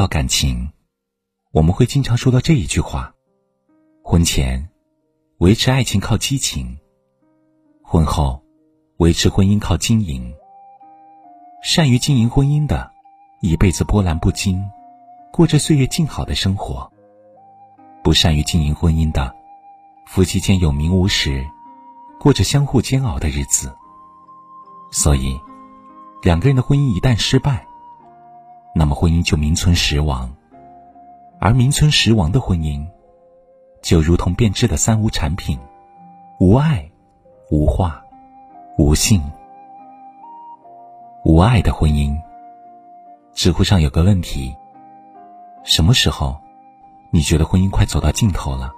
到感情，我们会经常说到这一句话：婚前维持爱情靠激情，婚后维持婚姻靠经营。善于经营婚姻的，一辈子波澜不惊，过着岁月静好的生活；不善于经营婚姻的，夫妻间有名无实，过着相互煎熬的日子。所以，两个人的婚姻一旦失败，那么婚姻就名存实亡。而名存实亡的婚姻，就如同变质的三无产品：无爱、无话、无性。无爱的婚姻。知乎上有个问题：什么时候，你觉得婚姻快走到尽头了？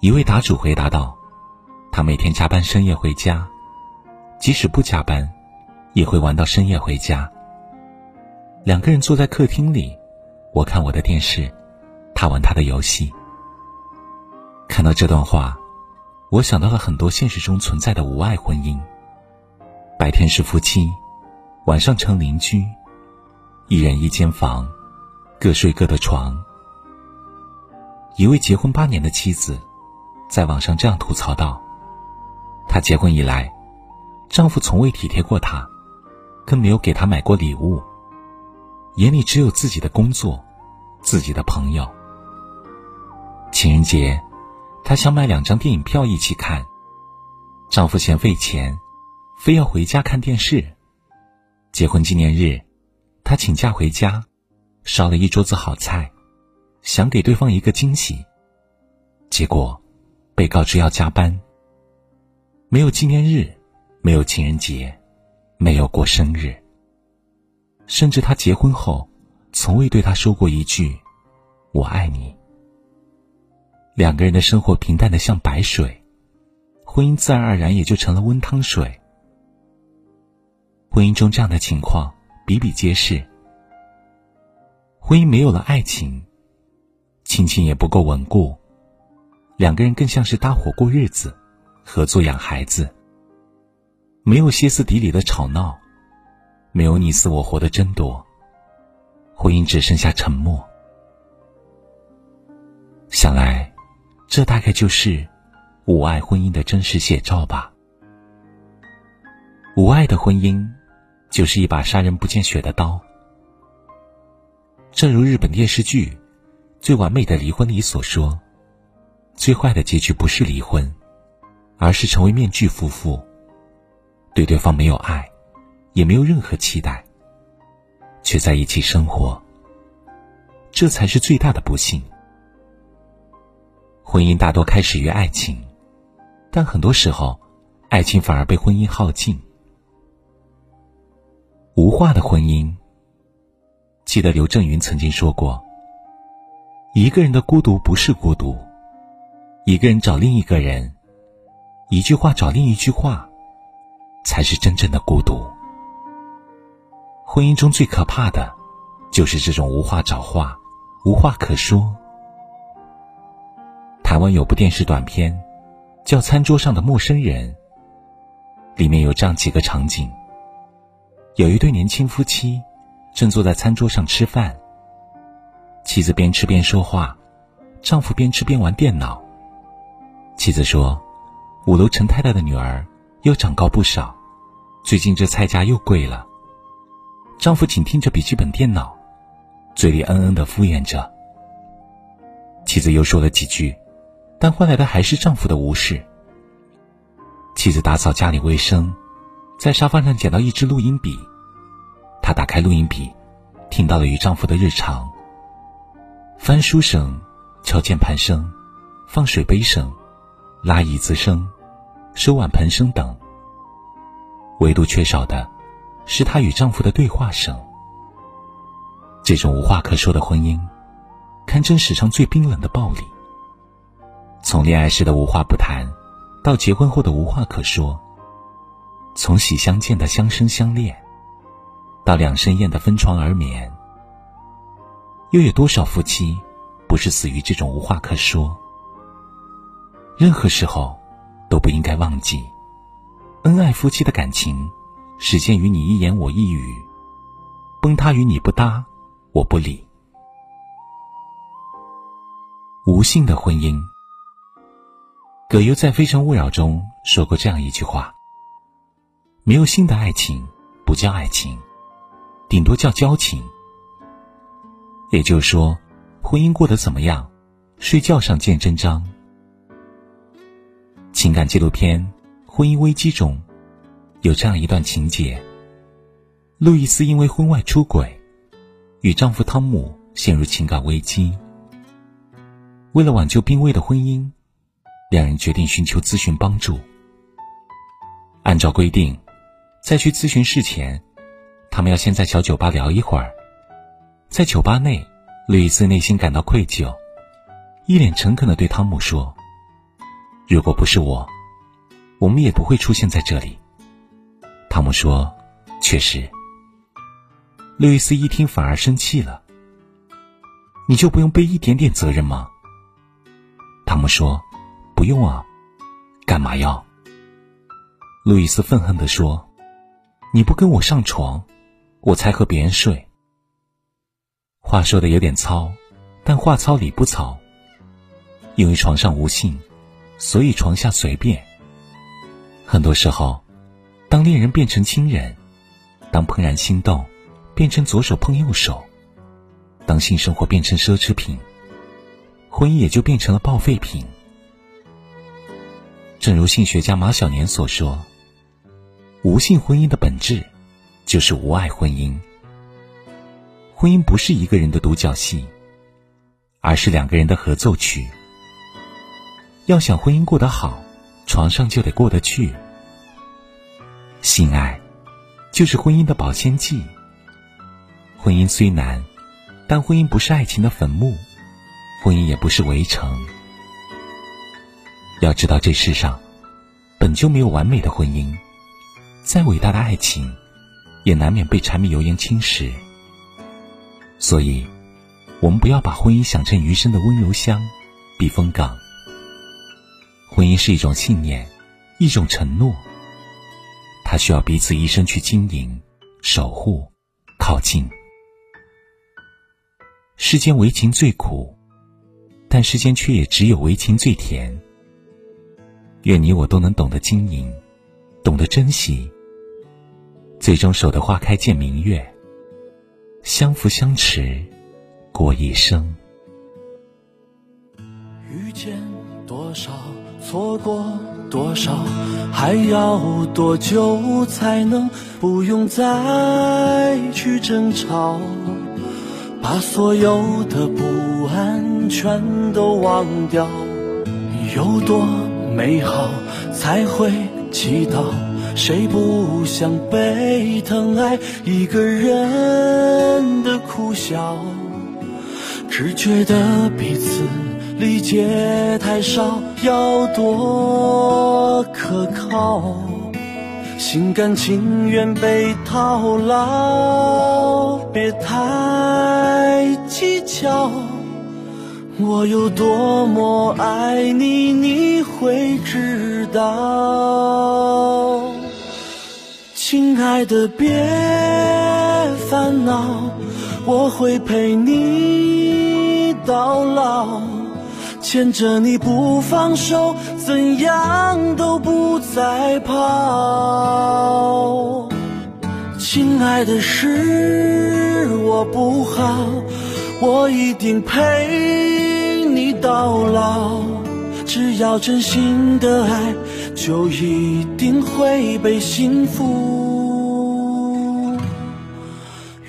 一位答主回答道：“他每天加班深夜回家，即使不加班，也会玩到深夜回家。两个人坐在客厅里，我看我的电视，他玩他的游戏。”看到这段话，我想到了很多现实中存在的无爱婚姻。白天是夫妻，晚上成邻居，一人一间房，各睡各的床。一位结婚八年的妻子，在网上这样吐槽道：“她结婚以来，丈夫从未体贴过她，更没有给她买过礼物，眼里只有自己的工作，自己的朋友。情人节，她想买两张电影票一起看，丈夫嫌费钱。”非要回家看电视。结婚纪念日，她请假回家，烧了一桌子好菜，想给对方一个惊喜。结果，被告知要加班。没有纪念日，没有情人节，没有过生日。甚至他结婚后，从未对他说过一句“我爱你”。两个人的生活平淡的像白水，婚姻自然而然也就成了温汤水。婚姻中这样的情况比比皆是。婚姻没有了爱情，亲情也不够稳固，两个人更像是搭伙过日子，合作养孩子。没有歇斯底里的吵闹，没有你死我活的争夺，婚姻只剩下沉默。想来，这大概就是无爱婚姻的真实写照吧。无爱的婚姻。就是一把杀人不见血的刀。正如日本电视剧《最完美的离婚》里所说，最坏的结局不是离婚，而是成为面具夫妇，对对方没有爱，也没有任何期待，却在一起生活。这才是最大的不幸。婚姻大多开始于爱情，但很多时候，爱情反而被婚姻耗尽。无话的婚姻。记得刘震云曾经说过：“一个人的孤独不是孤独，一个人找另一个人，一句话找另一句话，才是真正的孤独。”婚姻中最可怕的，就是这种无话找话，无话可说。台湾有部电视短片，叫《餐桌上的陌生人》，里面有这样几个场景。有一对年轻夫妻，正坐在餐桌上吃饭。妻子边吃边说话，丈夫边吃边玩电脑。妻子说：“五楼陈太太的女儿又长高不少，最近这菜价又贵了。”丈夫紧盯着笔记本电脑，嘴里嗯嗯的敷衍着。妻子又说了几句，但换来的还是丈夫的无视。妻子打扫家里卫生。在沙发上捡到一支录音笔，她打开录音笔，听到了与丈夫的日常：翻书声、敲键盘声、放水杯声、拉椅子声、收碗盆声等。唯独缺少的，是她与丈夫的对话声。这种无话可说的婚姻，堪称史上最冰冷的暴力。从恋爱时的无话不谈，到结婚后的无话可说。从喜相见的相生相恋，到两生厌的分床而眠，又有多少夫妻不是死于这种无话可说？任何时候都不应该忘记，恩爱夫妻的感情，始建于你一言我一语，崩塌与你不搭，我不理。无性的婚姻，葛优在《非诚勿扰》中说过这样一句话：“没有性的爱情不叫爱情，顶多叫交情。”也就是说，婚姻过得怎么样，睡觉上见真章。情感纪录片《婚姻危机》中有这样一段情节：路易斯因为婚外出轨，与丈夫汤姆陷入情感危机。为了挽救濒危的婚姻，两人决定寻求咨询帮助。按照规定，在去咨询室前，他们要先在小酒吧聊一会儿。在酒吧内，路易斯内心感到愧疚，一脸诚恳的对汤姆说：“如果不是我，我们也不会出现在这里。”汤姆说：“确实。”路易斯一听反而生气了：“你就不用背一点点责任吗？”汤姆说：“不用啊，干嘛要？”路易斯愤恨地说：“你不跟我上床，我才和别人睡。”话说的有点糙，但话糙理不糙。因为床上无性，所以床下随便。很多时候，当恋人变成亲人，当怦然心动变成左手碰右手，当性生活变成奢侈品。婚姻也就变成了报废品。正如性学家马小年所说：“无性婚姻的本质，就是无爱婚姻。婚姻不是一个人的独角戏，而是两个人的合奏曲。要想婚姻过得好，床上就得过得去。性爱，就是婚姻的保鲜剂。婚姻虽难，但婚姻不是爱情的坟墓。”婚姻也不是围城。要知道，这世上本就没有完美的婚姻，再伟大的爱情，也难免被柴米油盐侵蚀。所以，我们不要把婚姻想成余生的温柔乡、避风港。婚姻是一种信念，一种承诺，它需要彼此一生去经营、守护、靠近。世间为情最苦。但世间却也只有为情最甜。愿你我都能懂得经营，懂得珍惜，最终守得花开见明月，相扶相持过一生。遇见多少，错过多少，还要多久才能不用再去争吵？把所有的不安全都忘掉，有多美好才会祈祷？谁不想被疼爱？一个人的苦笑，只觉得彼此理解太少，要多可靠？心甘情愿被套牢，别太计较。我有多么爱你，你会知道。亲爱的，别烦恼，我会陪你到老。牵着你不放手，怎样都不再跑。亲爱的，是我不好，我一定陪你到老。只要真心的爱，就一定会被幸福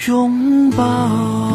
拥抱。